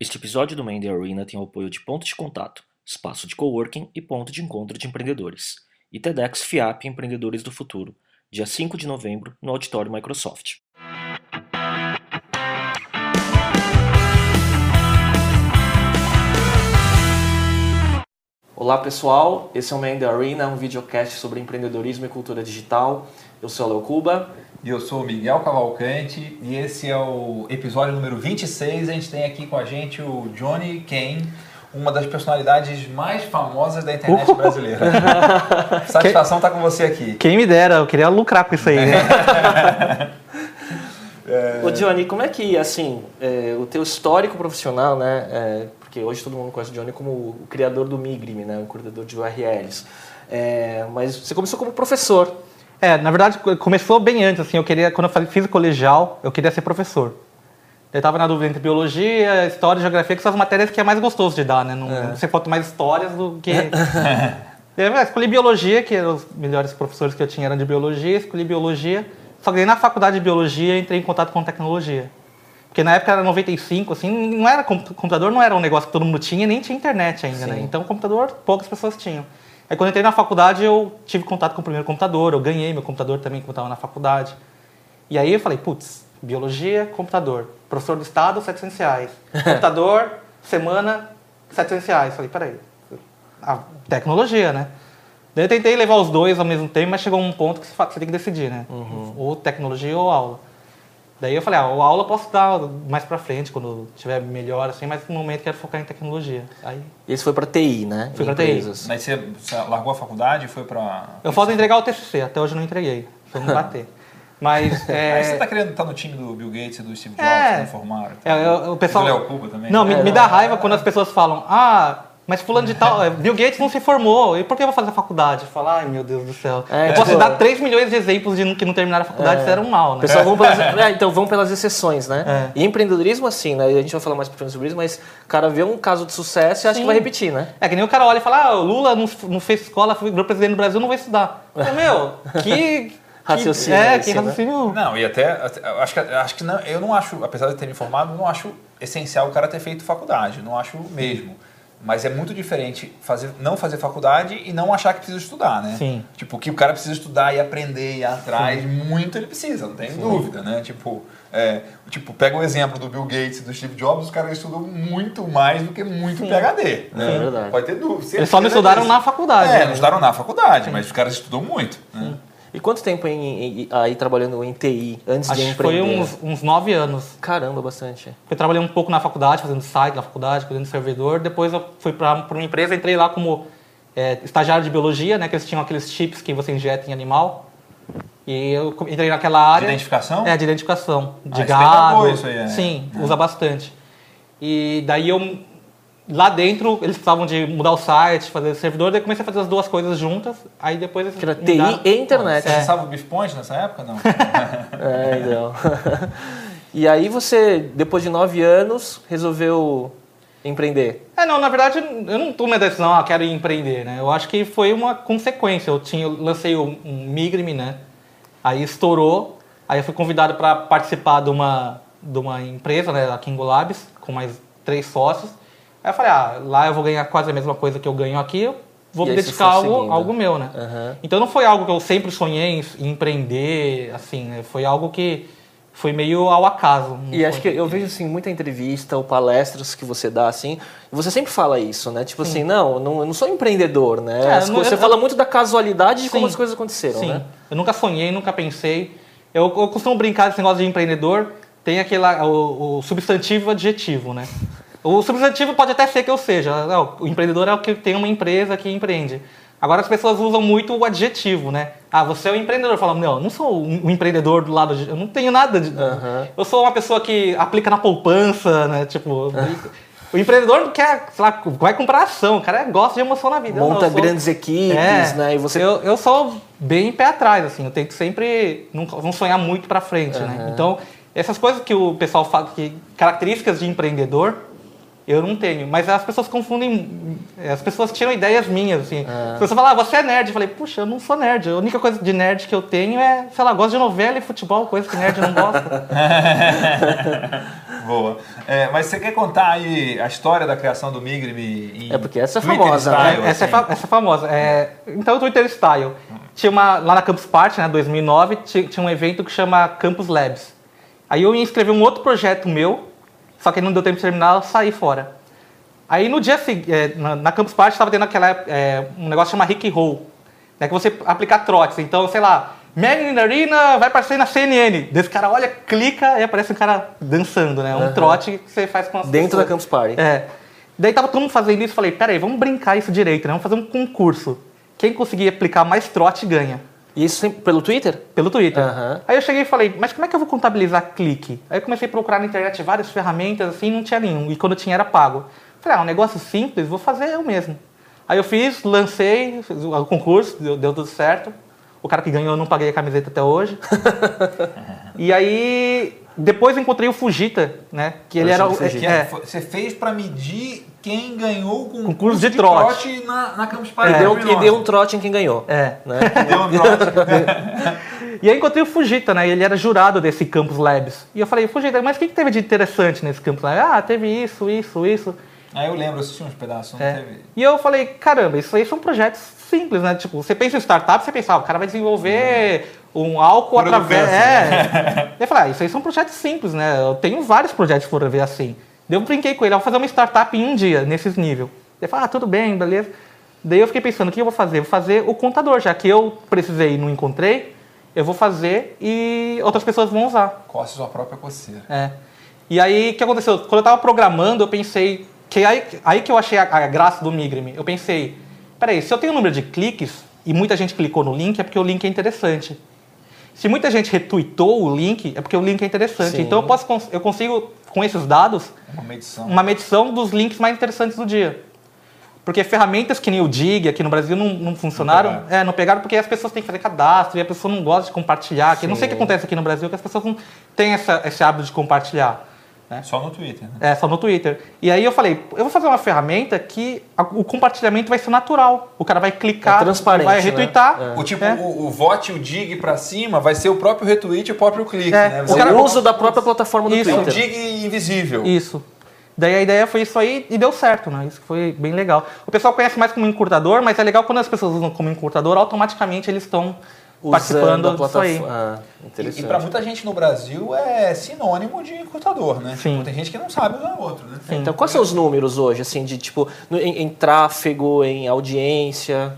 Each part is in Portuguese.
Este episódio do Mandy Arena tem o apoio de Ponto de Contato, espaço de coworking e ponto de encontro de empreendedores, e TEDx FIAP Empreendedores do Futuro, dia 5 de novembro, no Auditório Microsoft. Olá pessoal, esse é o Mandy Arena, um videocast sobre empreendedorismo e cultura digital. Eu sou o Leo Cuba. E eu sou o Miguel Cavalcante e esse é o episódio número 26. A gente tem aqui com a gente o Johnny Kane, uma das personalidades mais famosas da internet brasileira. Satisfação estar tá com você aqui. Quem me dera, eu queria lucrar com isso aí. Né? é... Ô Johnny, como é que, assim, é, o teu histórico profissional, né, é, porque hoje todo mundo conhece o Johnny como o criador do Migrime, né, o coordenador de URLs, é, mas você começou como professor, é, na verdade, começou bem antes, assim, eu queria, quando eu fiz o colegial, eu queria ser professor. Eu estava na dúvida entre biologia, história e geografia, que são as matérias que é mais gostoso de dar, né? Não, é. Você falta mais histórias do que... eu escolhi biologia, que os melhores professores que eu tinha eram de biologia, escolhi biologia. Só que na faculdade de biologia entrei em contato com tecnologia. Porque na época era 95, assim, não era computador não era um negócio que todo mundo tinha, nem tinha internet ainda, né? Sim. né? Então computador poucas pessoas tinham. Aí quando eu entrei na faculdade, eu tive contato com o primeiro computador, eu ganhei meu computador também quando estava na faculdade. E aí eu falei, putz, biologia, computador. Professor do Estado, 700 reais. computador, semana, 700 reais. Falei, peraí, a tecnologia, né? Daí eu tentei levar os dois ao mesmo tempo, mas chegou um ponto que você tem que decidir, né? Uhum. Ou tecnologia ou aula. Daí eu falei, ah, a aula eu posso dar mais pra frente, quando tiver melhor, assim, mas no momento quero focar em tecnologia. Aí... Esse foi pra TI, né? Foi pra TI. Mas você, você, largou a faculdade e foi pra... Eu falta entregar o TCC, até hoje não entreguei, foi não bater. Mas, é... Mas você tá querendo estar no time do Bill Gates e do Steve Jobs, é... que não formaram? É, eu, o pessoal... do Léo Cuba também? Não, me, me dá raiva quando as pessoas falam, ah, mas fulano de tal, é, Bill Gates não se formou, e por que eu vou fazer a faculdade? Falar, ai meu Deus do céu. É, eu posso tipo, dar 3 milhões de exemplos de que não terminaram a faculdade é, e um mal, né? Pessoal, vão pelas, é, então vão pelas exceções, né? É. E empreendedorismo, assim, né? A gente vai falar mais pra frente sobre isso, mas o cara vê um caso de sucesso e acha Sim. que vai repetir, né? É que nem o cara olha e fala, ah, o Lula não, não fez escola, foi presidente do Brasil, não vai estudar. Então, meu, que raciocínio. É, que né? raciocínio. Né? Não, e até, acho que, acho que não, eu não acho, apesar de ter me formado, não acho essencial o cara ter feito faculdade, não acho mesmo. Mas é muito diferente fazer, não fazer faculdade e não achar que precisa estudar, né? Sim. Tipo, que o cara precisa estudar e aprender e ir atrás, Sim. muito ele precisa, não tem Sim. dúvida, né? Tipo, é, tipo, pega o exemplo do Bill Gates e do Steve Jobs, os caras estudam muito mais do que muito Sim. PhD. Né? É verdade. Pode ter dúvida. Eles só não estudaram na faculdade. É, né? não estudaram na faculdade, mas os caras estudam muito. Né? E quanto tempo em, em, aí trabalhando em TI antes Acho de empreender? Foi uns, uns nove anos. Caramba, bastante. Eu trabalhei um pouco na faculdade, fazendo site na faculdade, fazendo servidor. Depois eu fui para uma empresa, entrei lá como é, estagiário de biologia, né? Que eles tinham aqueles chips que você injeta em animal. E eu entrei naquela área. De identificação? É, de identificação. De ah, gado. Isso aí, é. Sim, é. usa bastante. E daí eu lá dentro eles precisavam de mudar o site, fazer o servidor, daí comecei a fazer as duas coisas juntas, aí depois eles Que era TI e internet. Você é. usava o Beefpoint nessa época, não? é, então. e aí você, depois de nove anos, resolveu empreender? É, não, na verdade, eu não tomei a decisão, ah, quero empreender, né? Eu acho que foi uma consequência. Eu tinha, eu lancei um, um Migrime, né? Aí estourou, aí eu fui convidado para participar de uma, de uma empresa, né, a Kingo Labs, com mais três sócios. Aí eu falei, ah, lá eu vou ganhar quase a mesma coisa que eu ganho aqui, eu vou me dedicar a algo, algo meu, né? Uhum. Então não foi algo que eu sempre sonhei em empreender, assim, né? Foi algo que foi meio ao acaso. E acho que eu vejo assim muita entrevista ou palestras que você dá assim, e você sempre fala isso, né? Tipo Sim. assim, não, não, eu não sou empreendedor, né? É, não, você eu, fala muito da casualidade de como as coisas aconteceram, Sim. né? Eu nunca sonhei, nunca pensei. Eu, eu costumo brincar desse negócio de empreendedor, tem aquele o, o substantivo adjetivo, né? O substantivo pode até ser que eu seja. O empreendedor é o que tem uma empresa que empreende. Agora as pessoas usam muito o adjetivo, né? Ah, você é o um empreendedor. Falam, não, eu não sou um empreendedor do lado de... Eu não tenho nada de... Uhum. Eu sou uma pessoa que aplica na poupança, né? Tipo... O empreendedor quer, sei lá, vai comprar ação, o cara gosta de emoção na vida. Monta não, sou... grandes equipes, é, né? E você... eu, eu sou bem pé atrás, assim, eu tenho que sempre não, não sonhar muito para frente, uhum. né? Então, essas coisas que o pessoal fala, que características de empreendedor, Eu não tenho, mas as pessoas confundem, as pessoas tiram ideias minhas, assim. As pessoas falam, ah, você é nerd. Eu falei, puxa, eu não sou nerd. A única coisa de nerd que eu tenho é, sei lá, gosto de novela e futebol, coisa que nerd não gosta. Boa. É, mas você quer contar aí a história da criação do Migrime em É, porque essa é Twitter famosa, né? style, essa, é assim? fa- essa é famosa. É, então, o Twitter Style. Tinha uma, lá na Campus Party, né, 2009, ti- tinha um evento que chama Campus Labs. Aí eu ia inscrever um outro projeto meu, só que não deu tempo de terminar, eu saí fora. Aí no dia seguinte, é, na, na Campus Party estava tendo aquela, é, um negócio chamado Rick Roll, né, que você aplicar trotes. Então, sei lá, Magna Arena vai aparecer na CNN. Desse cara olha, clica e aparece um cara dançando, né? Um trote que você faz com as Dentro pessoas. da Campus Party. É. Daí tava todo mundo fazendo isso, falei, peraí, vamos brincar isso direito, né? Vamos fazer um concurso. Quem conseguir aplicar mais trote ganha. E isso pelo Twitter? Pelo Twitter. Aham. Aí eu cheguei e falei, mas como é que eu vou contabilizar clique? Aí eu comecei a procurar na internet várias ferramentas, assim, não tinha nenhum. E quando tinha era pago. Falei, ah, um negócio simples, vou fazer eu mesmo. Aí eu fiz, lancei fiz o concurso, deu, deu tudo certo. O cara que ganhou eu não paguei a camiseta até hoje. e aí, depois eu encontrei o Fujita, né? Que ele era o. Fujita. Que é, é- Você fez pra medir quem ganhou o concurso, Concurso de trote. na, na Campus E, Party. deu, 2009. e deu um trote em quem ganhou. é. Né? Deu um trote. E aí encontrei o Fujita, né? Ele era jurado desse Campus Labs. E eu falei, Fujita, mas o que, que teve de interessante nesse Campus Labs? Ah, teve isso, isso, isso. Aí eu lembro, eu assisti uns pedaços, não É. teve. E eu falei, caramba, isso aí são projetos simples, né? Tipo, você pensa em startup, você pensa, ah, o cara vai desenvolver um álcool Cura através. É. eu falei, ah, isso aí são projetos simples, né? Eu tenho vários projetos que foram ver assim. Daí eu brinquei com ele, eu vou fazer uma startup em um dia, nesses níveis. Ele falou, ah, tudo bem, beleza. Daí eu fiquei pensando, o que eu vou fazer? Vou fazer o contador, já que eu precisei e não encontrei, eu vou fazer e outras pessoas vão usar. Coce sua própria coceira. É. E aí, o que aconteceu? Quando eu tava programando, eu pensei... Que aí, aí que eu achei a, a graça do Migrime. Eu pensei, peraí, se eu tenho um número de cliques e muita gente clicou no link, é porque o link é interessante. Se muita gente retweetou o link, é porque o link é interessante. Sim. Então eu, posso, eu consigo, com esses dados, Uma medição. uma medição dos links mais interessantes do dia. Porque ferramentas que nem o Dig aqui no Brasil não, não funcionaram. pegaram. é, não pegaram porque as pessoas têm que fazer cadastro e a pessoa não gosta de compartilhar. Que não sei o que acontece aqui no Brasil, que as pessoas não têm essa, esse hábito de compartilhar. Né? Só no Twitter, né? É, só no Twitter. E aí eu falei, eu vou fazer uma ferramenta que a- o compartilhamento vai ser natural. O cara vai clicar, É transparente, vai né? retweetar. É. O tipo, É. o, o vote, o dig pra cima vai ser o próprio retweet e o próprio clique, É. né? O O cara- uso da própria plataforma do Isso. É um Twitter. dig invisível. Isso. Daí a ideia foi isso aí e deu certo, né? Isso foi bem legal. O pessoal conhece mais como encurtador, mas é legal quando as pessoas usam como encurtador, automaticamente eles estão participando a disso aí. plataforma. Ah, E, interessante. e pra muita gente no Brasil é sinônimo de encurtador, né? Sim. Tipo, tem gente que não sabe usar outro, né? Então, quais são os números hoje, assim, de tipo, em, em tráfego, em audiência?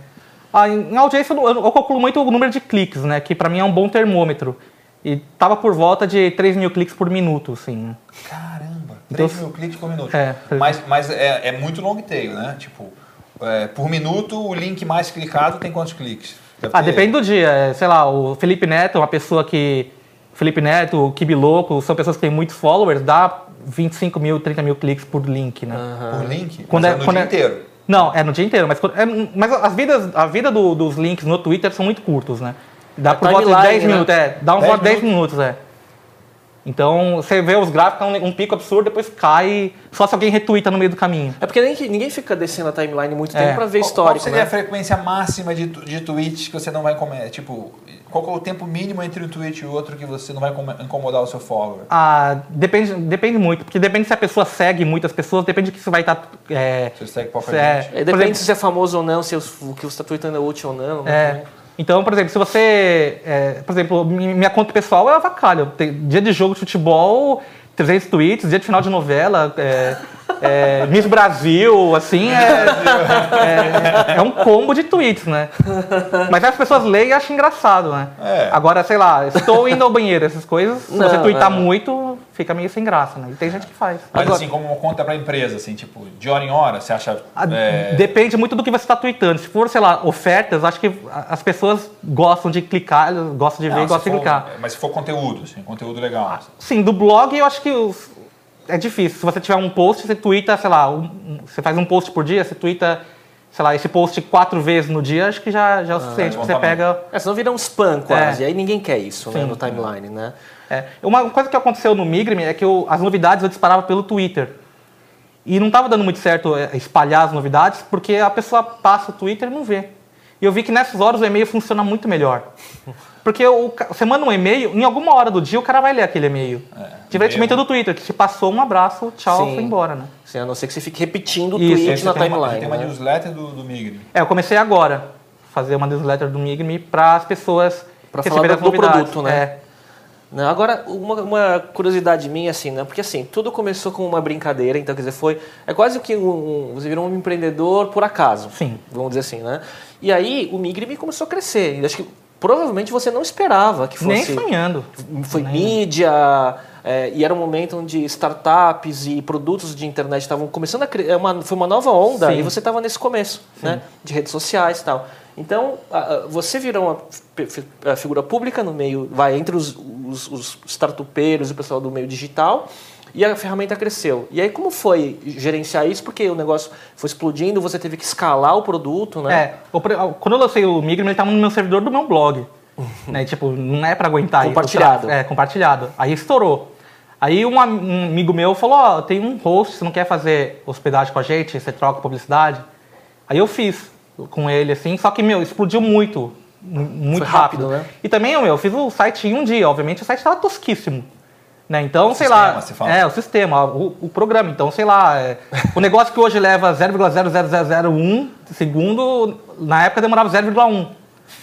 Ah, em em audiência, eu, eu calculo muito o número de cliques, né? Que pra mim é um bom termômetro. E tava por volta de 3 mil cliques por minuto, assim. Caramba, Então, 3 mil cliques por minuto. é. Mas, mas é, é muito long tail, né? Tipo, é, por minuto o link mais clicado tem quantos cliques? Deve Ah, ter- depende do dia. É, Sei lá, o Felipe Neto é uma pessoa que. Felipe Neto, o Kibiloco, são pessoas que têm muitos followers, dá 25 mil, 30 mil cliques por link, né? Por link? Quando Mas é- é no quando dia é- inteiro. Não, é no dia inteiro, mas, quando- é- mas as vidas, a vida do- dos links no Twitter são muito curtos, né? Dá É por volta de timeline, 10 né? minutos, é. Dá uns 10 10, minutos, é. Então, você vê os gráficos, é um, um pico absurdo, depois cai, só se alguém retuita no meio do caminho. É porque nem, ninguém fica descendo a timeline muito É. tempo pra ver histórico, Qual seria né? a frequência máxima de, de tweets que você não vai comer? Tipo, qual é o tempo mínimo entre um tweet e o outro que você não vai incomodar o seu follower? Ah, depende, depende muito, porque depende se a pessoa segue muitas pessoas, depende que você vai estar. é, Você segue pouca se é- gente. É, depende exemplo, se você é famoso ou não, se os- o que você está tweetando é útil ou não. né, É. também. Então, por exemplo, se você. é, por exemplo, mi- minha conta pessoal é avacalho. Tem dia de jogo de futebol, 300 tweets, dia de final de novela, é, é, Miss Brasil, assim, é, é, é um combo de tweets, né? Mas as pessoas leem e acham engraçado, né? É. Agora, sei lá, estou indo ao banheiro, essas coisas, se Não, você tweetar é. muito, fica meio sem graça, né? E tem gente que faz. Mas Agora- assim, como uma conta pra empresa, assim, tipo, de hora em hora, você acha. Ah, é, Depende muito do que você está tweetando. Se for, sei lá, ofertas, acho que as pessoas gostam de clicar, elas gostam de ver não, e se gostam de for- clicar. Mas se for conteúdo, assim, conteúdo legal. Sim, do blog eu acho que os- é difícil. Se você tiver um post, você twitta, sei lá, um- você faz um post por dia, você twitta, sei lá, esse post quatro vezes no dia, acho que já, já é o suficiente. bom você tamanho. pega. É, senão vira um spam quase. É. Aí ninguém quer isso né, no timeline, né? é. Uma coisa que aconteceu no Migrime é que eu- as novidades eu disparava pelo Twitter. E não estava dando muito certo é, espalhar as novidades, porque a pessoa passa o Twitter e não vê. E eu vi que nessas horas o e-mail funciona muito melhor. Porque o, você manda um e-mail, em alguma hora do dia o cara vai ler aquele e-mail. Diferentemente e-mail. do Twitter, que se passou um abraço, tchau, Sim. foi embora, né? Assim, a não ser que você fique repetindo o Isso, tweet na tem uma, timeline. tem uma né? newsletter do, do Migri. É, eu comecei agora fazer uma newsletter do Migme para as pessoas Pra receberem falar as do novidades. produto, né? É. Né, Agora, uma, uma curiosidade minha, assim, né? Porque assim, tudo começou com uma brincadeira, então, quer dizer, foi. É quase que um, um- você virou um empreendedor por acaso. Sim. Vamos dizer assim, né? E aí o Migrime começou a crescer. E acho que provavelmente você não esperava que Nem fosse. sonhando. Foi Nem. mídia, é, e era um momento onde startups e produtos de internet estavam começando a criar. Uma, foi uma nova onda Sim. e você estava nesse começo, né? De redes sociais e tal. Então, você virou uma figura pública no meio, vai entre os, os, os startupeiros e o pessoal do meio digital. E a ferramenta cresceu. E aí, como foi gerenciar isso? Porque o negócio foi explodindo, você teve que escalar o produto, né? É, quando eu lancei o Migrame, ele estava no meu servidor do meu blog. né? Tipo, não é para aguentar isso. Compartilhado. É, compartilhado. Aí estourou. Aí um, am- amigo meu falou, ó, tem um host, você não quer fazer hospedagem com a gente? Você troca publicidade? Aí eu fiz com ele, assim, só que, meu, explodiu muito. mu- Muito Foi rápido, né? E também, meu, eu fiz o site em um dia. Obviamente, o site estava tosquíssimo. Né? Então, sei sistema, lá. você fala. É, o sistema, o, o programa. Então, sei lá, é, o negócio que hoje leva 0,00001 segundo, na época demorava 0,1. Ou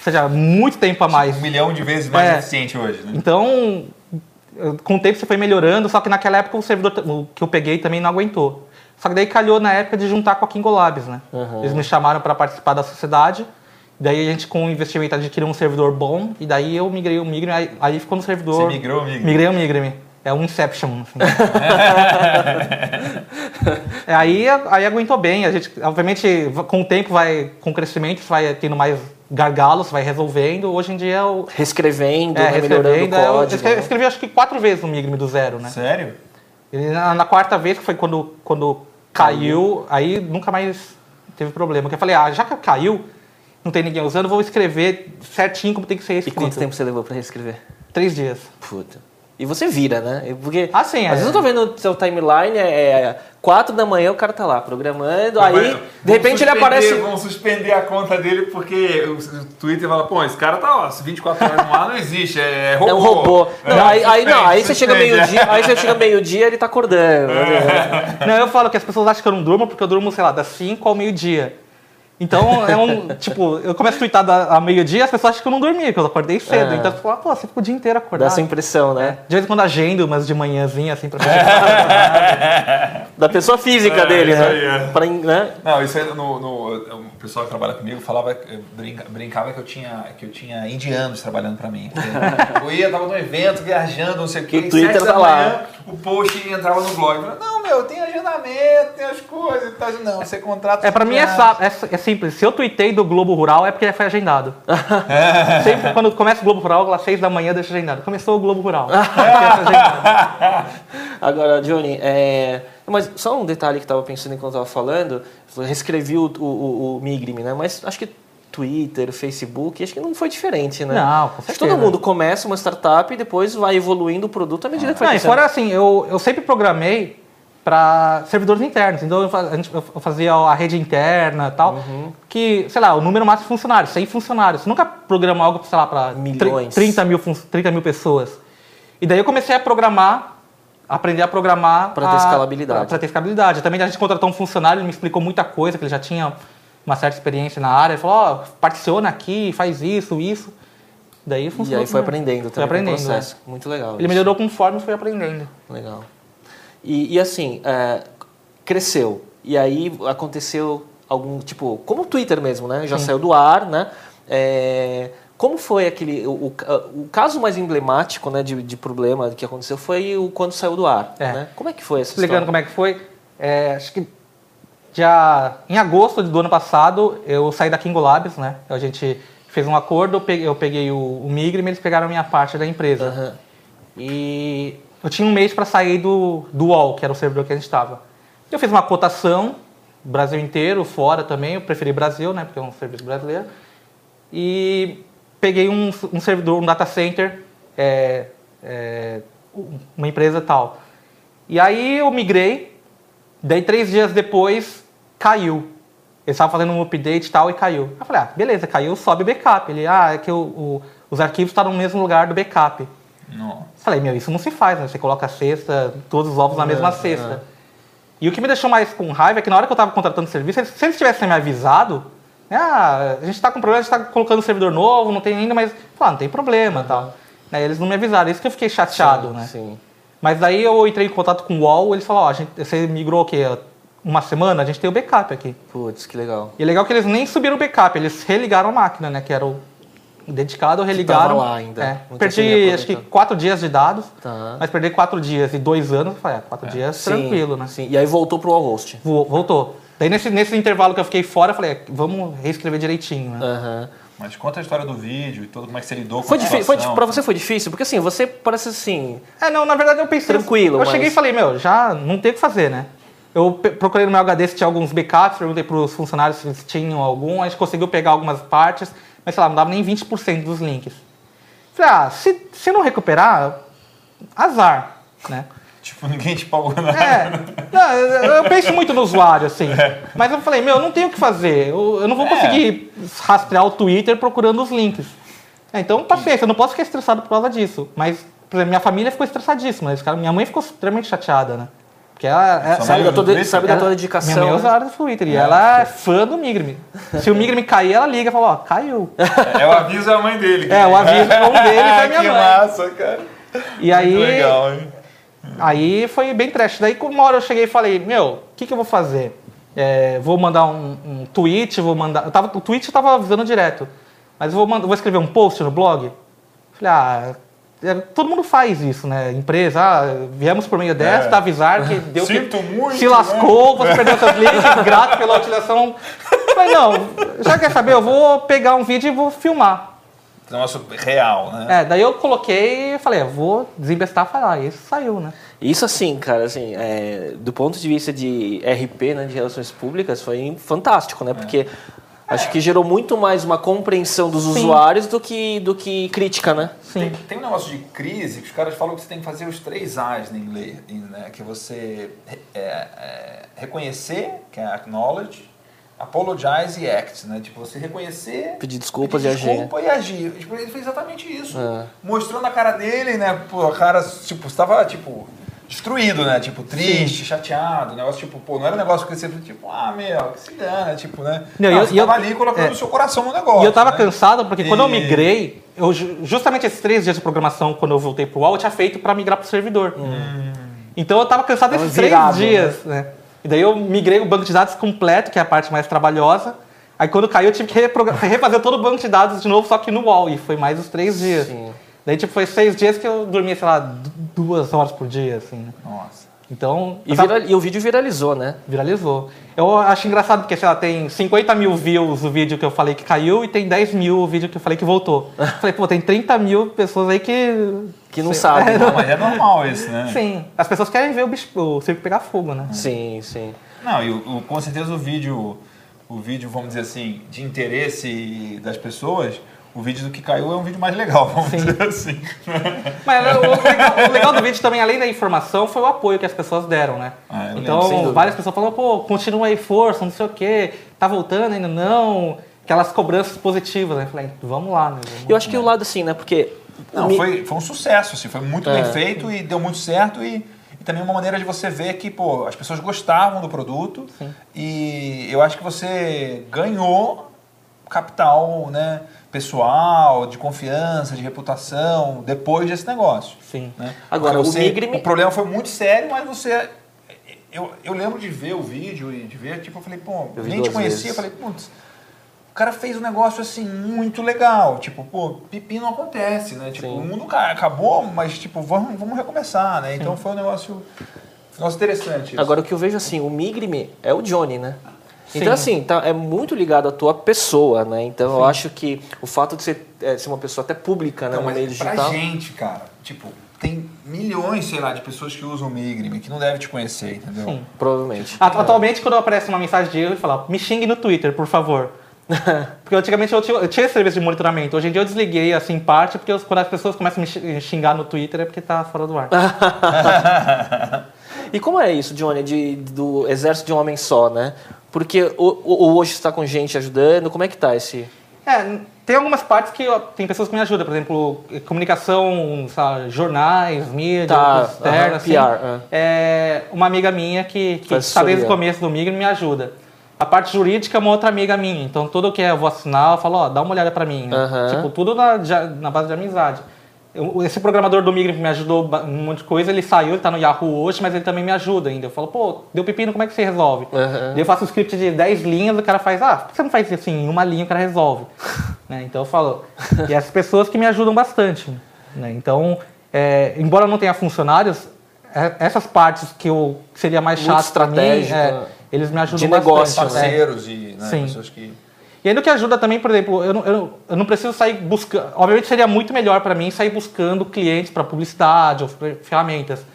seja, muito tempo a mais. Um milhão de vezes mais É. eficiente hoje, né? Então, com o tempo você foi melhorando, só que naquela época o servidor o que eu peguei também não aguentou. Só que daí calhou na época de juntar com a Kingo Labs, né? Uhum. Eles me chamaram para participar da sociedade. Daí a gente, com o investimento, adquiriu um servidor bom. E daí eu migrei o Migrame, aí, aí ficou no servidor. Você migrou o Migrame? Migrei o Migrame. É um Inception. assim. É, aí, aí aguentou bem. A gente, obviamente, com o tempo, vai, com o crescimento, você vai tendo mais gargalos, vai resolvendo. Hoje em dia, eu, Reescrevendo, é, né? melhorando o reescrevendo. Eu código. escrevi, né? escrevi acho que quatro vezes no Migrame do zero, né? Sério? E na, na quarta vez, que foi quando, quando caiu, aí nunca mais teve problema. Porque eu falei, ah, já que caiu, não tem ninguém usando, eu vou escrever certinho como tem que ser E escrito. quanto tempo você levou para reescrever? Três dias. Puta. E você vira, né? Porque Ah, sim, às é. vezes eu tô vendo o seu timeline, é 4 da manhã o cara tá lá programando, aí de repente ele aparece. Vamos suspender a conta dele porque o Twitter fala, pô, esse cara tá lá, 24 horas no ar não existe, é robô. É um robô. Não, aí, aí não, aí você chega meio-dia, aí você chega meio-dia ele tá acordando. Não, eu falo que as pessoas acham que eu não durmo porque eu durmo, sei lá, das 5 ao meio-dia. Então, é um. tipo, eu começo a twittar da- ao meio-dia as pessoas acham que eu não dormi, porque eu acordei cedo. É. Então, você fala, pô, você ficou o dia inteiro Dá acordado. essa impressão, né? De vez em quando agendo umas de manhãzinha, assim, pra Da pessoa física É, dele, isso né? aí, é. Pra, né? Não, isso aí no, no- o pessoal que trabalha comigo falava, brinca- brincava que eu tinha, que eu tinha indianos trabalhando pra mim. Eu ia, tava num evento, viajando, não sei o quê, Que e Twitter sete da tá lá. manhã, o post entrava no blog. Eu falava, não, meu, tem agendamento, tem as coisas. Tá, não, você contrata... É, pra mim é, é, é simples. Se eu tuitei do Globo Rural é porque foi agendado. Sempre quando começa o Globo Rural, às seis da manhã deixa agendado. Começou o Globo Rural. É agendado. Agora, Johnny, é... mas só um detalhe que eu tava pensando enquanto eu tava falando, reescrevi o, o, o, Migrime, né? Mas acho que Twitter, Facebook, acho que não foi diferente, né? Não, com certeza. todo mundo começa uma startup e depois vai evoluindo o produto à medida que vai Não, e crescendo. fora assim, eu, eu sempre programei para servidores internos. Então eu, fazia a rede interna e tal. Uhum. Que, sei lá, o número máximo de funcionários, 100 funcionários. Você nunca programou algo, sei lá, para Milhões. 30 mil, fun- 30 mil pessoas. E daí eu comecei a programar, aprender a programar. Pra ter escalabilidade. Para ter escalabilidade. Também a gente contratou um funcionário, ele me explicou muita coisa, que ele já tinha uma certa experiência na área. Ele falou, ó, particiona aqui, faz isso, isso. Daí E funcionou. aí foi também. aprendendo Foi também aprendendo, com o processo. Muito legal. Ele isso. melhorou conforme foi aprendendo. Legal. E, e assim, é, cresceu. E aí aconteceu algum, tipo, como o Twitter mesmo, né? Já saiu do ar, né? É, como foi aquele. O, o, o caso mais emblemático né, de, de problema que aconteceu foi o quando saiu do ar. É. Né? Como é que foi essa Explicando história? como é que foi, é, acho que já em agosto do ano passado eu saí da Kingo Labs, né? A gente fez um acordo, eu peguei, eu peguei o, o Migrim, eles pegaram a minha parte da empresa. Aham. E eu tinha um mês para sair do, do UOL, que era o servidor que a gente estava. Eu fiz uma cotação, Brasil inteiro, fora também, eu preferi Brasil, né? Porque é um serviço brasileiro. E peguei um, um servidor, um data center, é, é, uma empresa tal. E aí eu migrei Daí, três dias depois, caiu. Ele estava fazendo um update e tal e caiu. Eu falei, ah, beleza, caiu, sobe backup. Ele, ah, é que o, o- os arquivos estão no mesmo lugar do backup. Nossa. Falei, meu, isso não se faz, né? Você coloca a cesta, todos os ovos na mesma cesta. E o que me deixou mais com raiva é que na hora que eu estava contratando o serviço, se eles tivessem me avisado, né, ah, a gente está com problema, a gente está colocando um servidor novo, não tem ainda, mas, ah, não tem problema tal. Aí eles não me avisaram, isso que eu fiquei chateado, né? Sim. Mas daí eu entrei em contato com o UOL, eles falaram, ó, a gente, você migrou o quê? Uma semana? A gente tem o backup aqui. Putz, que legal. E é legal que eles nem subiram o backup, eles religaram a máquina, né? Que era o dedicado, religaram. tava lá ainda, É, perdi acho que quatro dias de dados, Tá. mas perder quatro dias e dois anos, eu falei, é, quatro dias Sim, tranquilo, né? Sim. E aí voltou pro. Vo- Voltou. Daí nesse, nesse intervalo que eu fiquei fora, eu falei, é, vamos reescrever direitinho, né? Mas conta a história do vídeo e tudo, como é que você lidou com Foi a difícil, foi, situação. pra você foi difícil? Porque assim, você parece assim. É, não, na verdade eu pensei. Tranquilo, Eu mas- cheguei e falei, meu, já não tem o que fazer, né? Eu procurei no meu HD se tinha alguns backups, perguntei pros funcionários se eles tinham algum, a gente conseguiu pegar algumas partes, mas sei lá, não dava nem 20% dos links. Falei, ah, se, se não recuperar, azar, né? Tipo, ninguém te pagou nada. É, não, eu penso muito no usuário, assim. Mas eu falei, meu, eu não tenho o que fazer. Eu, eu não vou É. conseguir rastrear o Twitter procurando os links. É, então, paciência, eu não posso ficar estressado por causa disso. Mas, por exemplo, minha família ficou estressadíssima. Minha mãe ficou extremamente chateada, né? Porque ela, ela- Sua Sabe, mãe da usa Twitter? sabe da tua ela- dedicação. Minha mãe é né? usuária do Twitter. E ela é fã do Migrime. Se o Migrime cair, ela liga e fala, ó, caiu. É o aviso da mãe dele. É, o aviso um deles é minha que mãe. massa, cara. E aí, Muito legal, hein? Aí foi bem trash. Daí, uma hora eu cheguei e falei, meu, o que, que eu vou fazer? É, vou mandar um, um tweet, vou mandar. Eu tava, o tweet eu tava avisando direto. Mas eu vou, mandar, vou escrever um post no blog. Falei, ah, é, todo mundo faz isso, né? Empresa, ah, viemos por meio desta, É. avisar que deu que- Sinto muito, Se lascou, você perdeu seus links, grato pela utilização. Falei, não, já quer saber? Eu vou pegar um vídeo e vou filmar. Negócio real, né? É, daí eu coloquei e falei, ah, vou desembestar e falar. E isso saiu, né? Isso assim, cara, assim, é, do ponto de vista de RP, né, de relações públicas, foi fantástico, né? Porque acho que gerou muito mais uma compreensão dos Sim. usuários do que, do que crítica, né? Sim. Tem, tem um negócio de crise que os caras falam que você tem que fazer os três A's em inglês, né? Que é você é, é, reconhecer, que é acknowledge, apologize e act, né? Tipo, você reconhecer, Pedir desculpas pedir e agir. desculpa e agir. Tipo, ele fez exatamente isso. É. Mostrando a cara dele, né? Pô, a cara, tipo, estava, tipo, destruído, né? Tipo, triste, chateado. Negócio, tipo, pô, não era um negócio que você, tipo, ah, meu, que se dana, tipo, né? Não, Não, e eu- você e eu- tava ali colocando é. o seu coração no negócio. E eu tava né? cansado porque quando eu E- migrei, eu, ju- justamente esses três dias de programação, quando eu voltei pro UOL, eu tinha feito para migrar pro servidor. Então eu tava cansado Tava desses três virado, dias, né? E daí eu migrei o banco de dados completo, que é a parte mais trabalhosa. Aí quando caiu, eu tive que refazer todo o banco de dados de novo, só que no UOL. E foi mais os três dias. Sim. Daí, tipo, foi seis dias que eu dormia, sei lá, du- duas horas por dia, assim. né? Nossa. Então, E, tava- e o vídeo viralizou, né? Viralizou. Eu acho engraçado porque, sei lá, tem 50 mil views o vídeo que eu falei que caiu e tem 10 mil o vídeo que eu falei que voltou. falei, pô, tem 30 mil pessoas aí que. Que não Sei- sabe. É, Não, mas é normal isso, né? Sim. As pessoas querem ver o, bicho, o circo pegar fogo, né? Sim, sim. Não, e o- com certeza o vídeo, o vídeo, vamos dizer assim, de interesse das pessoas, o vídeo do que caiu é um vídeo mais legal, vamos Sim. dizer assim. Mas o legal, o legal do vídeo também, além da informação, foi o apoio que as pessoas deram, né? Ah, lembro, então, dúvida. várias pessoas falaram, pô, continua aí, força, não sei o quê, tá voltando ainda não. Aquelas cobranças positivas, né? Eu falei, vamos lá, né? Vamos Eu acho que o lado assim, né? Porque. Não, foi, foi um sucesso, assim, foi muito É. bem feito e deu muito certo e, e também uma maneira de você ver que, pô, as pessoas gostavam do produto e eu acho que você ganhou capital, né, pessoal, de confiança, de reputação, depois desse negócio. Sim. né? Agora, Porque o você- Migrime- o problema foi muito sério, mas você... Eu, eu lembro de ver o vídeo e de ver, tipo, eu falei, pô, Eu nem te conhecia, eu falei, putz, o cara fez um negócio assim muito legal. Tipo, pô, pipi não acontece, né? Tipo, Sim. o mundo ca- acabou, mas tipo, vamos, vamos recomeçar, né? Então foi um negócio, negócio interessante. isso. Agora, o que eu vejo assim, o Migrime é o Johnny, né? Sim. Então, assim, tá, é muito ligado à tua pessoa, né? Então, eu acho que o fato de ser, é, ser uma pessoa até pública, né, Então, no mas meio pra digital. gente, cara, tipo, tem milhões, sei lá, de pessoas que usam o Migrime que não devem te conhecer, entendeu? Sim. Provavelmente. Atu- Atualmente, quando aparece uma mensagem de erro, ele fala, me xingue no Twitter, por favor. porque antigamente eu tinha, eu tinha esse serviço de monitoramento. Hoje em dia eu desliguei, assim, em parte, porque eu- quando as pessoas começam a me xi- xingar no Twitter é porque tá fora do ar. e como é isso, Johnny, de, do exército de um homem só, né? Porque o, hoje está com gente ajudando, como é que tá esse... É, tem algumas partes que ó, tem pessoas que me ajudam, por exemplo, comunicação, sabe, jornais, mídia, Tá, externa, aham, assim. PR, É uma amiga minha que, que está desde o começo do Migre me ajuda. A parte jurídica é uma outra amiga minha. Então, tudo que eu vou assinar, eu falo, ó, dá uma olhada pra mim. né? Aham. Tipo, tudo na, já- na base de amizade. Eu- esse programador do Migre que me ajudou um monte de coisa, ele saiu, ele tá no Yahoo hoje, mas ele também me ajuda ainda. Eu falo, pô, deu pepino, como é que você resolve? Daí eu faço um script de 10 linhas, o cara faz, ah, por que você não faz assim, em uma linha o cara resolve? Né? Então eu falo, e essas pessoas que me ajudam bastante. né? Então, é, embora eu não tenha funcionários, é- essas partes que eu que seria mais Muito chato pra mim, estratégica. é, eles me ajudam De bastante. negócio, né? é. Parceiros e né, Sim. pessoas que. E ainda o que ajuda também, por exemplo, eu não, eu, eu não preciso sair buscando. Obviamente seria muito melhor para mim sair buscando clientes para publicidade ou fer- ferramentas.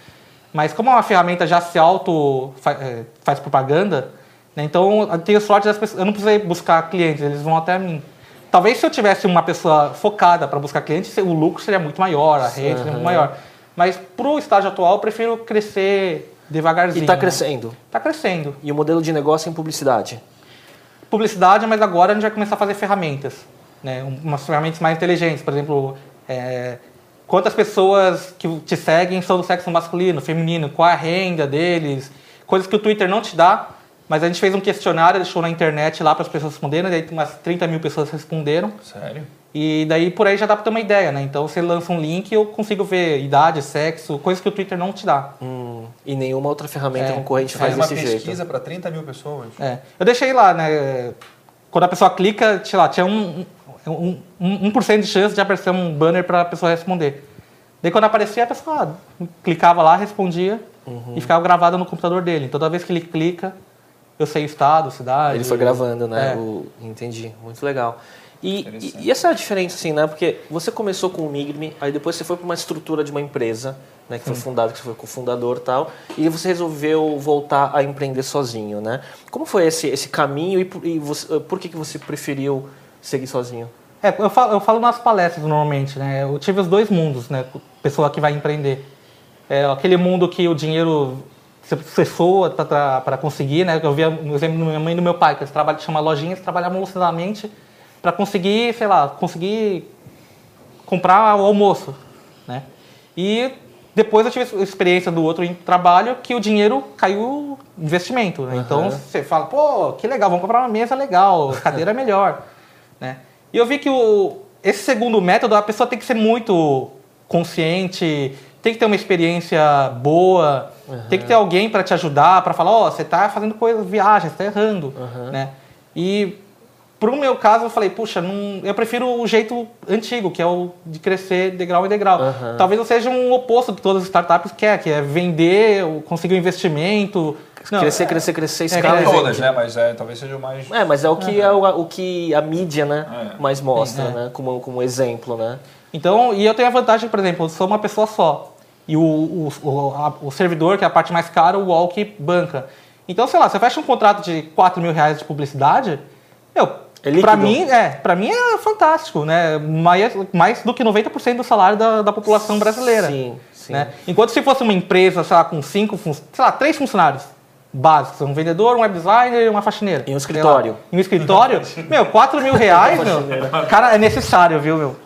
Mas como uma ferramenta já se auto eh, faz propaganda, né, então eu tenho sorte das pessoas. Eu não precisei buscar clientes, eles vão até mim. Talvez se eu tivesse uma pessoa focada para buscar clientes, o lucro seria muito maior, a rede seria muito maior. Mas pro estágio atual, eu prefiro crescer devagarzinho. E tá né? crescendo. Tá crescendo E o modelo de negócio é em publicidade. Publicidade, mas agora a gente vai começar a fazer ferramentas, né? Um- umas ferramentas mais inteligentes, por exemplo, é, quantas pessoas que te seguem são do sexo masculino, feminino, qual a renda deles, coisas que o Twitter não te dá, mas a gente fez um questionário, deixou na internet lá para as pessoas responderem, daí umas 30 mil pessoas responderam, Sério? E daí por aí já dá para ter uma ideia, né? Então você lança um link e eu consigo ver idade, sexo, coisas que o Twitter não te dá. Hum, e nenhuma outra ferramenta É, concorrente Faz faz uma desse pesquisa jeito. para 30 mil pessoas. É. Eu deixei lá, né? Quando a pessoa clica, sei lá, tinha um, um, um, 1% de chance de aparecer um banner para a pessoa responder. Daí quando aparecia, a pessoa ah, clicava lá, respondia Uhum. e ficava gravada no computador dele. Então, toda vez que ele clica, eu sei o estado, cidade. Ele foi gravando, né? É. O- entendi. Muito legal. E, e, e essa é a diferença, assim, né? Porque você começou com o Migrme, aí depois você foi para uma estrutura de uma empresa, né? Que foi fundada, que você foi cofundador e tal, e você resolveu voltar a empreender sozinho, né? Como foi esse, esse caminho e, por- e você- por que, que você preferiu seguir sozinho? É, eu falo, eu falo nas palestras normalmente, né? Eu tive os dois mundos, né? Pessoa que vai empreender. É, aquele mundo que o dinheiro você cessou para conseguir, né? Eu via no exemplo da minha mãe e do meu pai, que eles trabalham, chama lojinhas, trabalhavam lucidamente para conseguir, sei lá, conseguir comprar o almoço, né? E depois eu tive a experiência do outro em trabalho que o dinheiro caiu investimento, né? Então você fala, pô, que legal, vamos comprar uma mesa legal, cadeira é melhor, né? E eu vi que o, esse segundo método, a pessoa tem que ser muito consciente, tem que ter uma experiência boa, tem que ter alguém para te ajudar, para falar, ó, você está fazendo coisas, viagens, está errando, né? E pro meu caso, eu falei, puxa, não, eu prefiro o jeito antigo, que é o de crescer degrau em degrau. Aham. Talvez eu seja um oposto que todas as startups querem, que é vender, conseguir um investimento. Não, crescer, crescer, crescer, é, escala. é, Todas, vender. né? Mas é, talvez seja o mais. É, mas é o que, é o, o que a mídia, né, É. mais mostra, é. né, como, como exemplo, né? Então, e eu tenho a vantagem, por exemplo, eu sou uma pessoa só. E o, o, o, a- o servidor, que é a parte mais cara, o Walk banca. Então, sei lá, você fecha um contrato de 4 mil reais de publicidade, meu, É pra mim, é, pra mim é fantástico, né? Mais, mais do que 90% do salário da, da população brasileira. Sim, sim. Né? Enquanto se fosse uma empresa, sei lá, com cinco, sei lá, três funcionários básicos, um vendedor, um web designer e uma faxineira. E um escritório. E um escritório, meu, 4 mil reais, meu, cara, é necessário, viu, meu?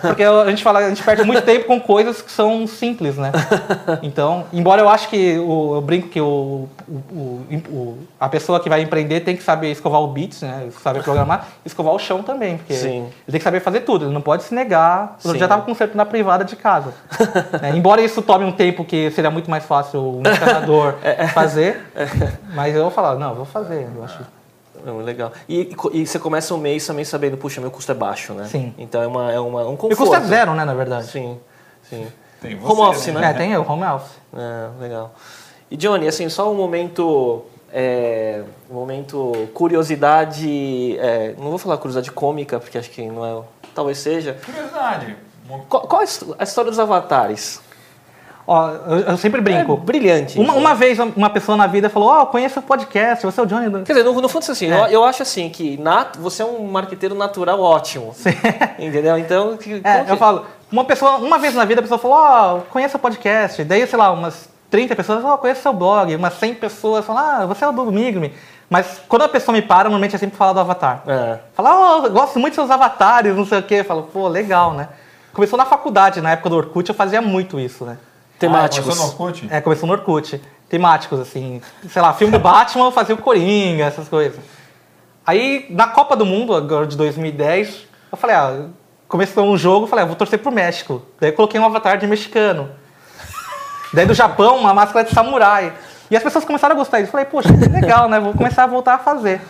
Porque a gente fala, a gente perde muito tempo com coisas que são simples, né? Então, embora eu acho que o, eu brinco que o, o- o- a pessoa que vai empreender tem que saber escovar o bits, né? Saber programar, escovar o chão também, porque Sim. ele tem que saber fazer tudo, ele não pode se negar. Eu Sim. já estava conserto na privada de casa. né? Embora isso tome um tempo que seria muito mais fácil um encanador fazer, mas eu vou falar, não, vou fazer, eu acho. Não, legal. E, e você começa o mês também sabendo, puxa, meu custo é baixo, né? Sim. Então é, uma, é uma, um o conforto. custo é zero, né, na verdade. Sim, sim. Tem você, Home office, né? né? É, tem o home office. É, legal. E Johnny, assim, só um momento, é, um momento curiosidade, é, não vou falar curiosidade cômica, porque acho que não é, talvez seja. Curiosidade. Qual, qual a his- a história dos avatares? Ó, eu, eu sempre É brinco. brilhante. Uma, uma vez uma pessoa na vida falou, ó, eu conheço o podcast, você é o Johnny. do-" Quer dizer, no, no fundo, assim, É. eu, eu acho assim que nat, você é um marqueteiro natural ótimo. Entendeu? Então, que- É, eu falo, uma pessoa, uma vez na vida a pessoa falou, ó, conheço o podcast. Daí, sei lá, umas 30 pessoas, oh, conheço seu blog, umas 100 pessoas falam, ah, você é o do Migrime. Mas quando a pessoa me para, normalmente é sempre falar do avatar. É. Fala, oh, gosto muito dos seus avatares, não sei o quê. Eu falo, pô, legal, né? Começou na faculdade, na época do Orkut, eu fazia muito isso, né? Temáticos. Ah, começou no Orkut? É, começou no Orkut. Temáticos, assim. Sei lá, filme do Batman, eu fazia o Coringa, essas coisas. Aí, na Copa do Mundo, agora de 2010, eu falei, ah, começou um jogo, eu falei, ah, vou torcer pro México. Daí eu coloquei um avatar de mexicano. Daí do Japão, uma máscara de samurai. E as pessoas começaram a gostar disso. Eu falei, poxa, que legal, né? Vou começar a voltar a fazer.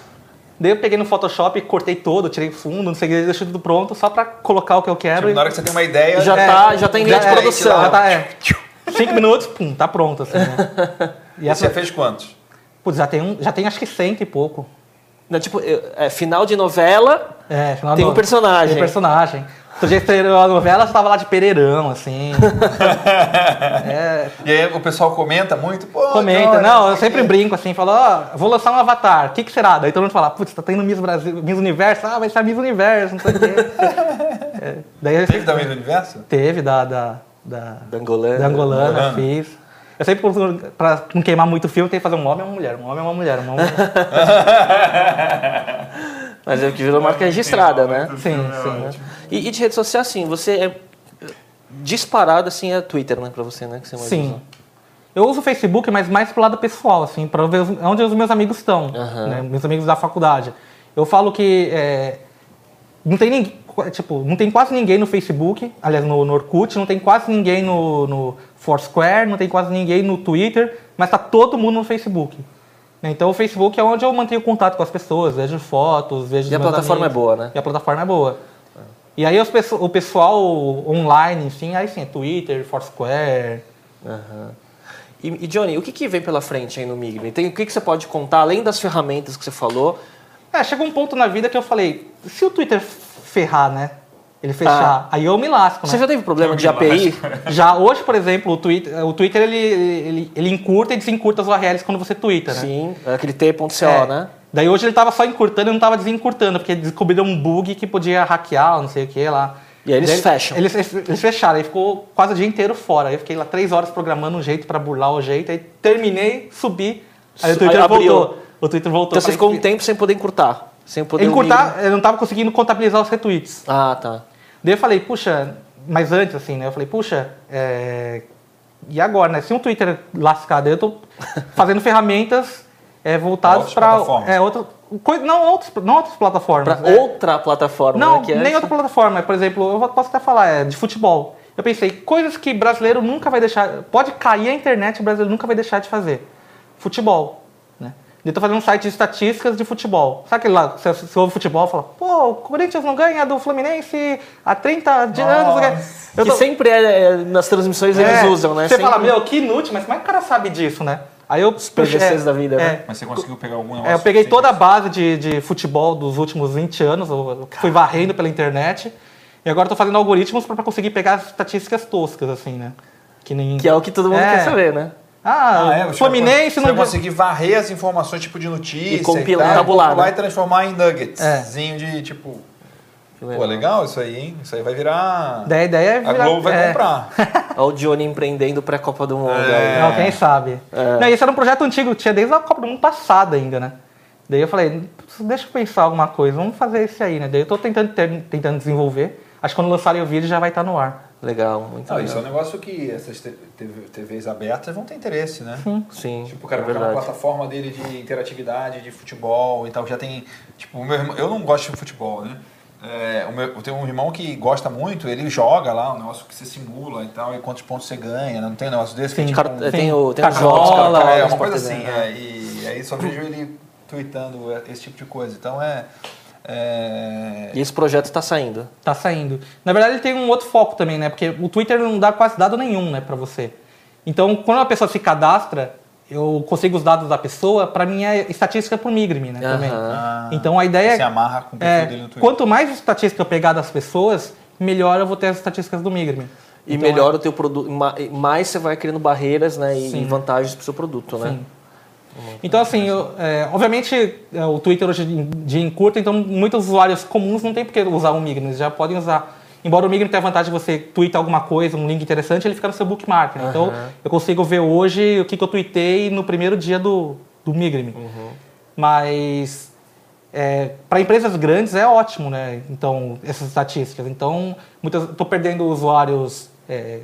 Daí eu peguei no Photoshop, cortei todo, tirei fundo, não sei o que, deixei tudo pronto, só pra colocar o que eu quero. Tipo, e- na hora que você tem uma ideia... Já É, tá, já tá em linha de é, produção. Já tá, é. Cinco minutos, pum, tá pronto, assim, né? E E essa, você fez quantos? putz, já tem, um, já tem acho que cento e pouco. Não, tipo, é, final de novela, É, final Tem do- um personagem. Tem um personagem. Outro dia estreou a novela, você tava lá de Pereirão, assim. é, E aí o pessoal comenta muito? Pô, comenta. Johnny, Não, eu sempre brinco assim, falo, ó, vou lançar um avatar, o que, que será? Daí todo mundo fala, putz, tá tendo Miss Brasil, Miss Universo, ah, vai ser a Miss Universo, não sei o quê. É, daí Teve sempre- também do universo? Teve da, da, da, da Angolana. da Angolana, fiz. Eu sempre, pra não queimar muito o filme, tem que fazer um homem e uma mulher, um homem e uma mulher, uma mulher. Mas é o que virou marca registrada, né? Sim, sim. E, e de rede social, assim, você é disparado, assim, é Twitter, né, pra você, né? Que você mais Sim. usa. Eu uso o Facebook, mas mais pro lado pessoal, assim, para ver onde os meus amigos estão, Aham. né, meus amigos da faculdade. Eu falo que é, não tem ninguém, tipo, não tem quase ninguém no Facebook, aliás, no, no Orkut, não tem quase ninguém no, no Foursquare, não tem quase ninguém no Twitter, mas tá todo mundo no Facebook. né? Então o Facebook é onde eu mantenho contato com as pessoas, vejo fotos, vejo E a plataforma amigos. é boa, né? E a plataforma é boa. E aí os o pessoal online, enfim, aí sim, é Twitter, Foursquare, Aham. E, e, Johnny, o que, que vem pela frente aí no Migre? Tem, o que, que você pode contar, além das ferramentas que você falou? É, chegou um ponto na vida que eu falei, se o Twitter ferrar, né? Ele fechar, aí eu me lasco, Você né? já teve problema de API? Já hoje, por exemplo, o Twitter, o Twitter ele, ele, ele encurta e desencurta as URLs quando você twitta, né? Sim, aquele T.co, É. né? Daí hoje ele tava só encurtando e não tava desencurtando, porque descobriram um bug que podia hackear, não sei o que lá. E aí eles Daí fecham. Eles, eles fecharam, aí ficou quase o dia inteiro fora. Aí eu fiquei lá três horas programando um jeito pra burlar o jeito, aí terminei, subi, aí o Aí Twitter abriu. voltou. O Twitter voltou. Então você ficou um tempo sem poder encurtar. Sem poder Encurtar, eu não tava conseguindo contabilizar os retweets. Ah, tá. Daí eu falei, puxa, mas antes assim, né? Eu falei, puxa, é, e agora, né? Se um Twitter lascado, eu tô fazendo ferramentas é, voltadas Outras para plataformas. é, outra, não, outros, não outras plataformas. Pra né? outra plataforma, Não, né? Que é nem essa. outra plataforma. Por exemplo, eu posso até falar, é de futebol. Eu pensei, coisas que brasileiro nunca vai deixar. Pode cair a internet, o brasileiro nunca vai deixar de fazer. Futebol. Né? Eu tô fazendo um site de estatísticas de futebol. Sabe aquele lá, você, você ouve futebol e fala, pô, o Corinthians não ganha do Fluminense há 30 de anos. Nossa. Eu Que tô- sempre é, é, nas transmissões eles é, usam, né? Você Sempre- fala, meu, que inútil, mas como é que o cara sabe disso, né? Aí eu. PVCs da vida, é, né? Mas você conseguiu pegar algum é, negócio? eu peguei toda a base de, de futebol dos últimos 20 anos, eu fui varrendo pela internet. E agora estou fazendo algoritmos para conseguir pegar as estatísticas toscas, assim, né? Que, nem... Que é o que todo mundo É. quer saber, né? Ah, Ah, é, você Fluminense não... Você vai conseguir varrer as informações tipo de notícia E compilar, tal, tabular, compilar né? e transformar em nuggets. É. Zinho de tipo... Que Pô, legal isso aí, hein? Isso aí vai virar... Da ideia é A virar- Globo vai é, comprar. Olha o Johnny empreendendo pré-Copa do Mundo. É. aí. Não, quem sabe. Não, isso era um projeto antigo, tinha desde a Copa do Mundo passada ainda, né? Daí eu falei, "Putz, deixa eu pensar alguma coisa, vamos fazer esse aí, né? Daí eu tô tentando, ter- tentando desenvolver. Acho que quando lançarem o vídeo já vai estar no ar. Legal, muito Não, legal. isso é um negócio que essas TV TVs abertas vão ter interesse, né? Sim, Tipo, o cara é uma plataforma dele de interatividade, de futebol e tal, já tem. Tipo, o meu irmão, eu não gosto de futebol, né? É, meu, eu tenho um irmão que gosta muito, ele joga lá, um negócio que você simula e tal, e quantos pontos você ganha, né? não tem um negócio desse? Sim. Que, Car- tipo, é, um- tem o, tem Cartola, cara, é, cara, uma coisa assim, né? é, e aí só vejo ele tweetando esse tipo de coisa. Então é. É E esse projeto está saindo. Tá saindo. Na verdade, ele tem um outro foco também, né? Porque o Twitter não dá quase dado nenhum, né, pra você. Então, quando a pessoa se cadastra, eu consigo os dados da pessoa, pra mim é estatística por Migrime, né, também. Aham. ah, Então, a ideia se é, amarra com o perfil é dele no Twitter. quanto mais estatística eu pegar das pessoas, melhor eu vou ter as estatísticas do Migrime. E Então, melhor o teu produto, ma- mais você vai criando barreiras né, e Sim. vantagens pro seu produto, né? Sim. Então, assim, eu- é, obviamente o Twitter hoje em dia encurta, então muitos usuários comuns não tem por que usar o Migrime, eles já podem usar. Embora o Migrant tenha a vantagem de você tweetar alguma coisa, um link interessante, ele fica no seu bookmark. né? Então, Aham. eu consigo ver hoje o que, que eu tweetei no primeiro dia do, do Migrant. Mas para empresas grandes é ótimo, né? Então, essas estatísticas. Então, estou perdendo usuários é, é,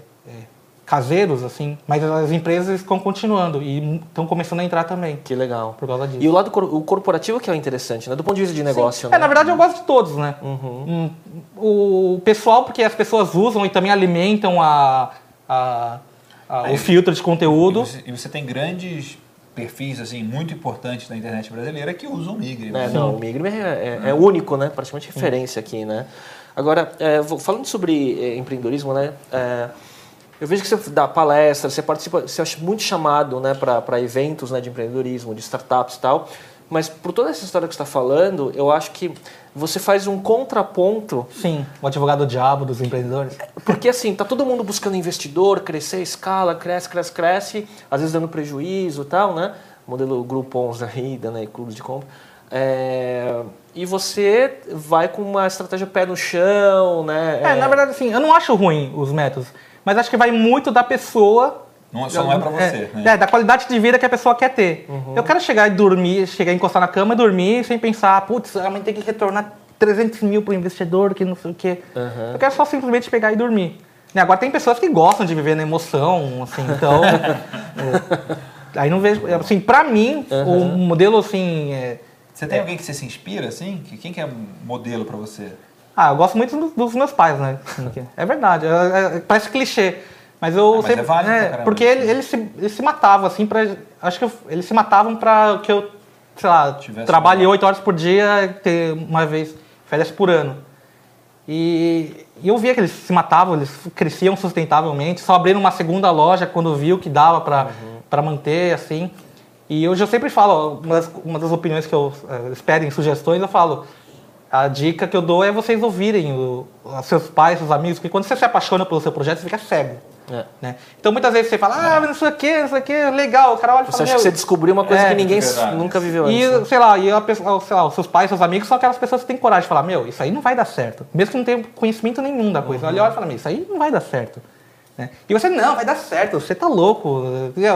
caseiros, assim, mas as empresas estão continuando e estão começando a entrar também Que legal. por causa disso. E o lado cor- o corporativo que é o interessante, né? Do ponto de vista de negócio, É, né? na verdade eu gosto de todos, né? Uhum. Hum, O pessoal, porque as pessoas usam e também alimentam a, a- a- Aí- o filtro de E conteúdo. você, e você tem grandes perfis assim muito importantes da internet brasileira que usam o Migre. É, né? não, o Migrime é, é- é único, né? Praticamente referência aqui, né? Agora, é, falando sobre é, empreendedorismo, né? É, eu vejo que você dá palestras, você participa, você acha muito chamado, né, para eventos, né, de empreendedorismo, de startups e tal. Mas por toda essa história que você está falando, eu acho que você faz um contraponto Sim, o advogado diabo dos empreendedores. porque assim, tá todo mundo buscando investidor, crescer, escala, cresce, cresce, cresce, às vezes dando prejuízo e tal, né? Modelo Groupons aí, dando aí clubes de compra. É, E você vai com uma estratégia pé no chão, né? É, na verdade, assim, eu não acho ruim os métodos, mas acho que vai muito da pessoa. Não, só não é pra você, é, né? é, da qualidade de vida que a pessoa quer ter. Eu quero chegar e dormir, chegar e encostar na cama e dormir sem pensar, putz, amanhã tem que retornar 300 mil pro investidor, que não sei o quê. Uhum. Eu quero só simplesmente pegar e dormir. Né, Agora tem pessoas que gostam de viver na emoção, assim, então. é, aí não vejo. Assim, pra mim, o modelo assim. é, Você tem alguém que você se inspira, assim? Que- Quem que é modelo pra você? Ah, eu gosto muito dos, meus pais, né? É verdade, é- é- parece clichê. Mas eu Ah, mas sempre. é válido é, caramba. porque ele- eles se, eles se matavam, assim, pra. Acho que eu- eles se matavam pra que eu, sei lá, Tivesse trabalhe oito horas por dia, ter uma vez férias por ano. E, e eu via que eles se matavam, eles cresciam sustentavelmente, só abriram uma segunda loja quando viu que dava pra Uhum. pra manter, assim. E hoje eu sempre falo, uma das, uma das opiniões que eu eles pedem, sugestões, eu falo, a dica que eu dou é vocês ouvirem o, os seus pais, seus amigos, porque quando você se apaixona pelo seu projeto, você fica cego. É. Né? Então muitas vezes você fala, ah, mas não sei o que, não sei o que, legal, o cara olha e Você fala, acha que "Meu, você descobriu uma coisa é, que ninguém é verdade. nunca viveu antes. né? e, sei lá, e a pessoa, sei lá, os seus pais, seus amigos são aquelas pessoas que têm coragem de falar, meu, isso aí não vai dar certo. Mesmo que não tenha conhecimento nenhum da coisa. Olha, olha e fala, meu, isso aí não vai dar certo. Né? E você, não, vai dar certo, você tá louco.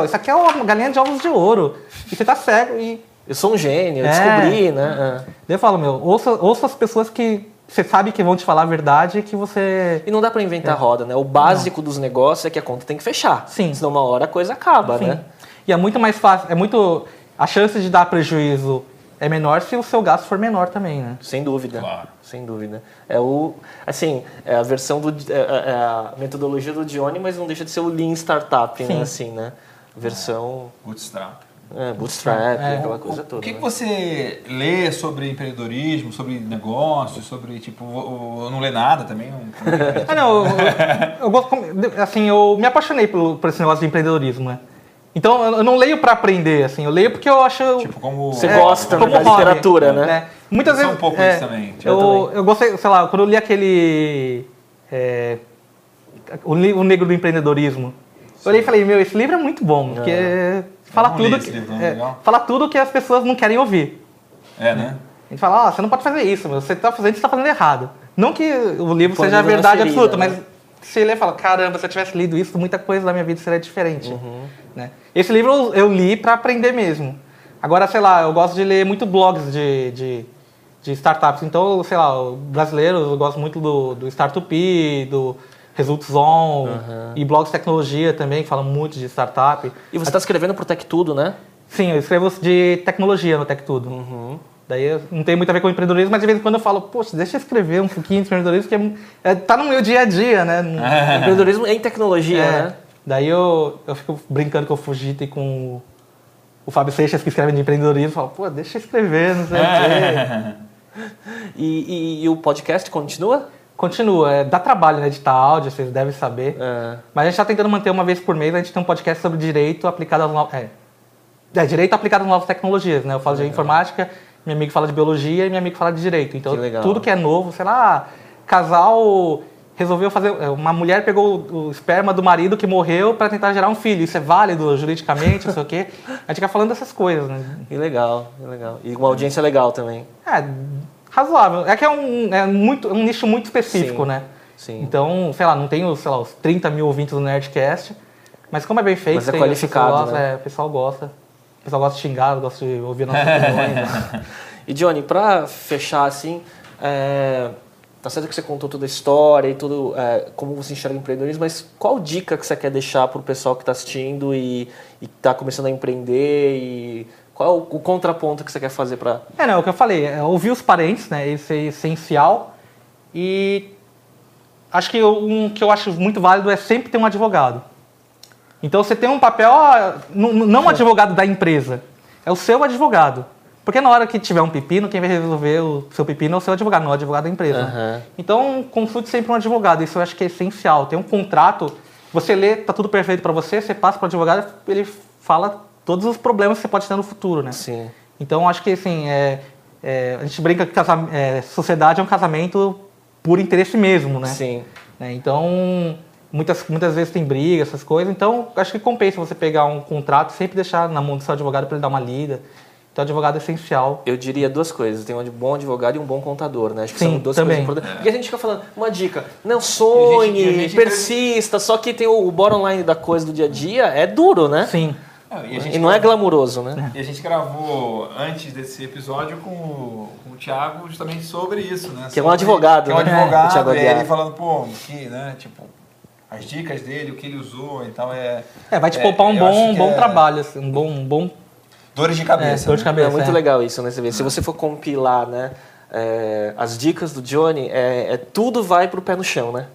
Isso aqui é uma galinha de ovos de ouro. E você tá cego. E Eu sou um gênio, eu É. descobri, né? É. daí eu falo, meu, ouça, ouça as pessoas que você sabe que vão te falar a verdade e que você. E não dá pra inventar roda, né? O básico dos negócios é que a conta tem que fechar. Sim. Senão uma hora a coisa acaba, Sim. né? E é muito mais fácil, é muito. A chance de dar prejuízo é menor se o seu gasto for menor também, né? Sem dúvida. Claro. Sem dúvida. É o. Assim, é a versão do. É, é a metodologia do Johnny, mas não deixa de ser o Lean Startup, Sim. né? Assim, né? Versão. Bootstrap. É, bootstrap, É. aquela coisa O toda. que, que né? você lê sobre empreendedorismo, sobre negócios, sobre, tipo, o- o- não lê nada também? Não, Ah, não, eu, eu- eu gosto, assim, eu me apaixonei pelo, por esse negócio de empreendedorismo, né? Então, eu eu não leio pra aprender, assim, eu leio porque eu acho... tipo, como... Você gosta, como da hobby, literatura, né? Muitas Eu sou vezes... um pouco é, isso também, eu Eu, também. eu gostei, sei lá, quando eu li aquele... é, o, o Negro do Empreendedorismo, eu olhei e falei, meu, esse livro é muito bom, porque fala tudo, que, livro, é, legal. fala tudo que as pessoas não querem ouvir. É, né? A gente fala, ah, você não pode fazer isso, meu. você está fazendo, você está fazendo errado. Não que o livro seja a verdade ferida, absoluta, né? mas se ler e fala, caramba, se eu tivesse lido isso, muita coisa da minha vida seria diferente. Uhum. Né? Esse livro eu, eu li para aprender mesmo. Agora, sei lá, eu gosto de ler muito blogs de, de, de startups. Então, sei lá, o brasileiro, eu gosto muito do, do Startup, do Results On, e blogs de tecnologia também, que falam muito de startup. E você está escrevendo pro Tech Tudo, né? Sim, eu escrevo de tecnologia no Tech Tudo. Uhum. Daí eu- não tem muito a ver com empreendedorismo, mas de vez em quando eu falo, poxa, deixa eu escrever um pouquinho de empreendedorismo, que é, é- tá no meu dia a dia, né? Empreendedorismo em tecnologia, é. né? Daí eu, eu fico brincando com o Fujita e com o, o Fábio Seixas, que escrevem de empreendedorismo, eu falo, pô, deixa eu escrever, não sei o quê. E, e- e o podcast continua? Continua, é, dá trabalho né, editar áudio, vocês devem saber. É. Mas a gente está tentando manter uma vez por mês, a gente tem um podcast sobre direito aplicado às novas. É, é, direito aplicado às novas tecnologias, né? Eu falo de informática, meu amigo fala de biologia e meu amigo fala de direito. Então, Que tudo que é novo, sei lá, casal resolveu fazer. é, Uma mulher pegou o, o esperma do marido que morreu para tentar gerar um filho. Isso é válido juridicamente, não sei o quê. A gente fica falando dessas coisas, né? Que legal, que legal. E uma audiência legal também. É, razoável. É que é um, é muito, é um nicho muito específico, Sim. né? Sim. Então, sei lá, não tem os, sei lá, os 30 mil ouvintes do Nerdcast, mas como é bem feito, Mas é qualificado, o pessoal gosta, né? é, o pessoal gosta. O pessoal gosta de xingar, gosta de ouvir nossas opiniões. né? E Johnny, pra fechar assim, é, tá certo que você contou toda a história e tudo, é, como você enxerga empreendedorismo, mas qual dica que você quer deixar pro pessoal que está assistindo e, e tá começando a empreender e qual é o, o contraponto que você quer fazer para É, não, é o que eu falei, é ouvir os parentes, né? Isso é essencial. E acho que um que eu acho muito válido é sempre ter um advogado. Então você tem um papel, ó, não, um advogado da empresa, é o seu advogado. Porque na hora que tiver um pepino, quem vai resolver o seu pepino é o seu advogado, não o advogado da empresa. Aham. Então consulte sempre um advogado, isso eu acho que é essencial. Tem um contrato, você lê, tá tudo perfeito para você, você passa para o advogado, ele fala todos os problemas que você pode ter no futuro, né? Sim. Então, acho que assim, é, é, a gente brinca que casam- é, sociedade é um casamento por interesse mesmo, né? Sim. Né? Então, muitas, muitas vezes tem briga, essas coisas. Então, acho que compensa você pegar um contrato e sempre deixar na mão do seu advogado para ele dar uma lida. Então, advogado é essencial. Eu diria duas coisas. Tem um bom advogado e um bom contador, né? Acho que Sim, são duas também. coisas importantes. Porque a gente fica falando, uma dica, não sonhe, E gente- e a gente- persista, só que tem o, o bottom line da coisa do dia a dia, é duro, né? Sim. E, a E não é gravou- glamuroso, né? E a gente gravou antes desse episódio com o, com o Thiago justamente sobre isso, né? Que é um advogado, Que é um né? O advogado, Thiago e ele falando, pô, que, né, tipo, as dicas dele, o que ele usou e tal, é... É, vai te é, poupar um bom, um bom é trabalho, assim, um bom, um bom Dores de é, cabeça. dor de né? cabeça. É muito é. legal isso, né? Você vê, se você for compilar, né? é, as dicas do Johnny, é, é- tudo vai pro pé no chão, né?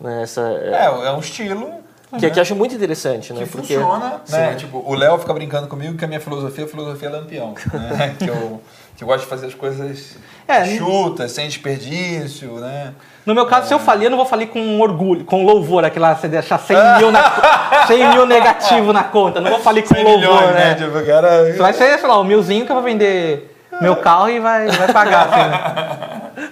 Né, Essa, é, É, é um estilo que, que eu acho muito interessante, né? que Porque, funciona, né? Sim. Tipo, o Léo fica brincando comigo que a minha filosofia é a filosofia lampião, né? que, eu, que eu gosto de fazer as coisas É, chutas, sem desperdício, né? No meu caso, se eu falir, eu não vou falir com orgulho, com louvor, aquela você deixar 100 mil, na, 100 mil negativo na conta. Não vou falir com 100 louvor, milhões, né? né? Tipo, cara... Vai ser, sei lá, o milzinho que eu vou vender meu carro e vai, vai pagar, assim, né?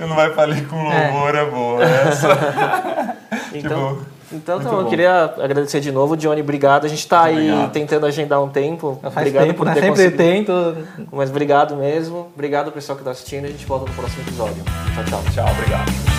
Não vai falir com louvor, é, boa. Essa. Então, Tipo, então bom, eu queria agradecer de novo, Johnny, obrigado. A gente tá aí tentando agendar um tempo. Faz obrigado tempo, por né? ter Sempre conseguido. tento. Mas obrigado mesmo. Obrigado pessoal que tá assistindo. A gente volta no próximo episódio. Tchau, tchau. Tchau, obrigado.